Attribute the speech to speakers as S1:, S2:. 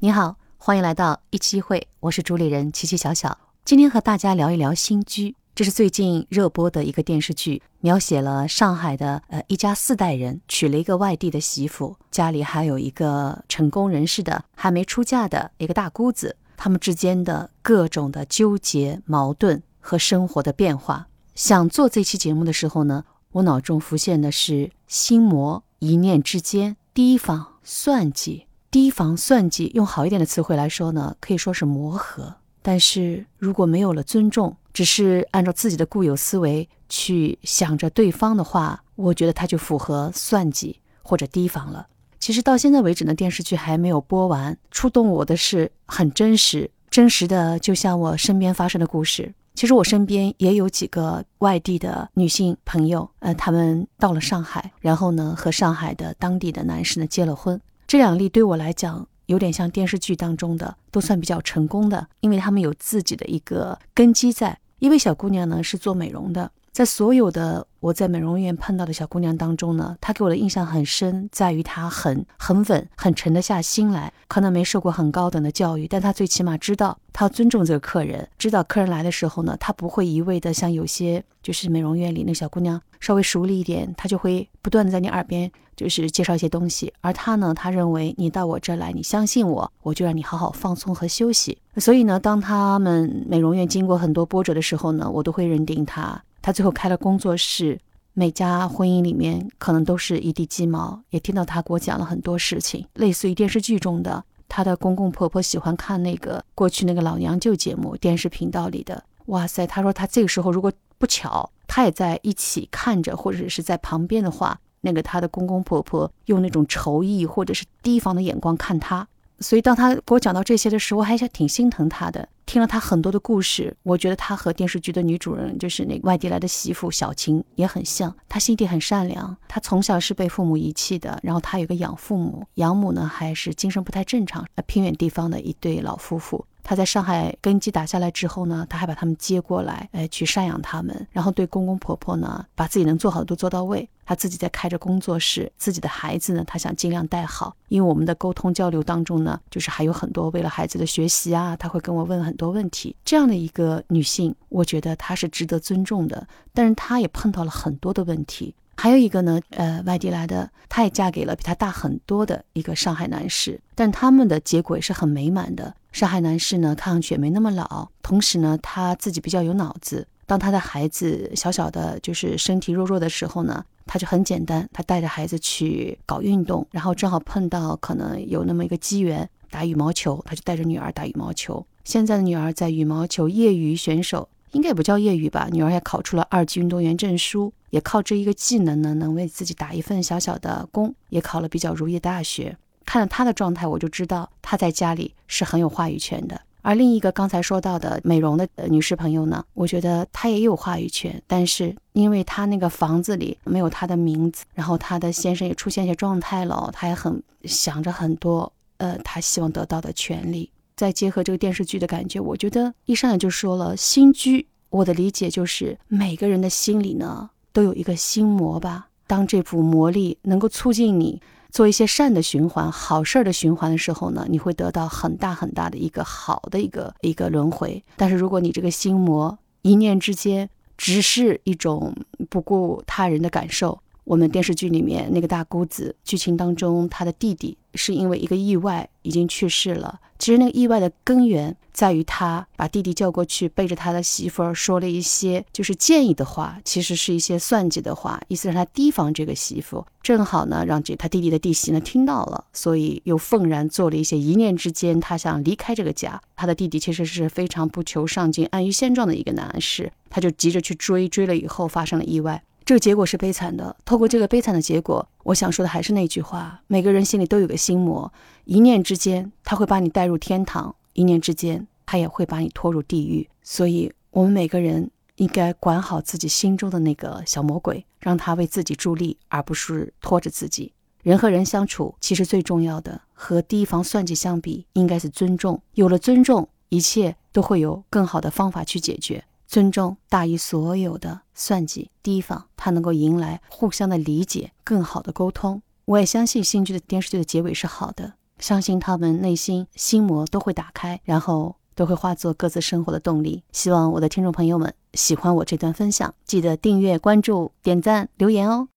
S1: 你好，欢迎来到一期会，我是主理人琪琪小小。今天和大家聊一聊《新居》，这是最近热播的一个电视剧，描写了上海的呃一家四代人娶了一个外地的媳妇，家里还有一个成功人士的还没出嫁的一个大姑子，他们之间的各种的纠结、矛盾和生活的变化。想做这期节目的时候呢，我脑中浮现的是心魔，一念之间，提防算计。提防算计，用好一点的词汇来说呢，可以说是磨合。但是如果没有了尊重，只是按照自己的固有思维去想着对方的话，我觉得他就符合算计或者提防了。其实到现在为止呢，电视剧还没有播完，触动我的是很真实，真实的就像我身边发生的故事。其实我身边也有几个外地的女性朋友，呃，她们到了上海，然后呢和上海的当地的男士呢结了婚。这两例对我来讲有点像电视剧当中的，都算比较成功的，因为他们有自己的一个根基在。一位小姑娘呢是做美容的，在所有的我在美容院碰到的小姑娘当中呢，她给我的印象很深，在于她很很稳，很沉得下心来。可能没受过很高等的教育，但她最起码知道她要尊重这个客人，知道客人来的时候呢，她不会一味的像有些就是美容院里那小姑娘稍微熟练一点，她就会不断的在你耳边。就是介绍一些东西，而她呢，她认为你到我这来，你相信我，我就让你好好放松和休息。所以呢，当他们美容院经过很多波折的时候呢，我都会认定他。他最后开了工作室，每家婚姻里面可能都是一地鸡毛。也听到他给我讲了很多事情，类似于电视剧中的他的公公婆婆喜欢看那个过去那个老娘舅节目，电视频道里的。哇塞，他说他这个时候如果不巧他也在一起看着，或者是在旁边的话。那个他的公公婆婆用那种仇意或者是提防的眼光看他，所以当他给我讲到这些的时候，我还是挺心疼他的。听了他很多的故事，我觉得他和电视剧的女主人，就是那外地来的媳妇小琴也很像。他心地很善良，他从小是被父母遗弃的，然后他有个养父母，养母呢还是精神不太正常，偏远地方的一对老夫妇。他在上海根基打下来之后呢，他还把他们接过来，哎，去赡养他们，然后对公公婆婆呢，把自己能做好的都做到位。他自己在开着工作室，自己的孩子呢，他想尽量带好。因为我们的沟通交流当中呢，就是还有很多为了孩子的学习啊，他会跟我问很多问题。这样的一个女性，我觉得她是值得尊重的，但是她也碰到了很多的问题。还有一个呢，呃，外地来的，她也嫁给了比她大很多的一个上海男士，但他们的结果也是很美满的。上海男士呢，看上去也没那么老，同时呢，他自己比较有脑子。当他的孩子小小的，就是身体弱弱的时候呢，他就很简单，他带着孩子去搞运动，然后正好碰到可能有那么一个机缘打羽毛球，他就带着女儿打羽毛球。现在的女儿在羽毛球业余选手，应该也不叫业余吧，女儿也考出了二级运动员证书。也靠这一个技能呢，能为自己打一份小小的工，也考了比较如意的大学。看了他的状态，我就知道他在家里是很有话语权的。而另一个刚才说到的美容的女士朋友呢，我觉得她也有话语权，但是因为她那个房子里没有她的名字，然后她的先生也出现一些状态了，她也很想着很多，呃，她希望得到的权利。再结合这个电视剧的感觉，我觉得一上来就说了新居，我的理解就是每个人的心里呢。都有一个心魔吧。当这股魔力能够促进你做一些善的循环、好事儿的循环的时候呢，你会得到很大很大的一个好的一个一个轮回。但是如果你这个心魔一念之间只是一种不顾他人的感受，我们电视剧里面那个大姑子剧情当中，他的弟弟是因为一个意外已经去世了。其实那个意外的根源在于他把弟弟叫过去，背着他的媳妇儿说了一些就是建议的话，其实是一些算计的话，意思让他提防这个媳妇。正好呢，让这他弟弟的弟媳呢听到了，所以又愤然做了一些一念之间，他想离开这个家。他的弟弟其实是非常不求上进、安于现状的一个男士，他就急着去追，追了以后发生了意外。这个结果是悲惨的。透过这个悲惨的结果，我想说的还是那句话：每个人心里都有个心魔，一念之间，他会把你带入天堂；一念之间，他也会把你拖入地狱。所以，我们每个人应该管好自己心中的那个小魔鬼，让他为自己助力，而不是拖着自己。人和人相处，其实最重要的和提防算计相比，应该是尊重。有了尊重，一切都会有更好的方法去解决。尊重大于所有的算计提防，他能够迎来互相的理解，更好的沟通。我也相信新剧的电视剧的结尾是好的，相信他们内心心魔都会打开，然后都会化作各自生活的动力。希望我的听众朋友们喜欢我这段分享，记得订阅、关注、点赞、留言哦。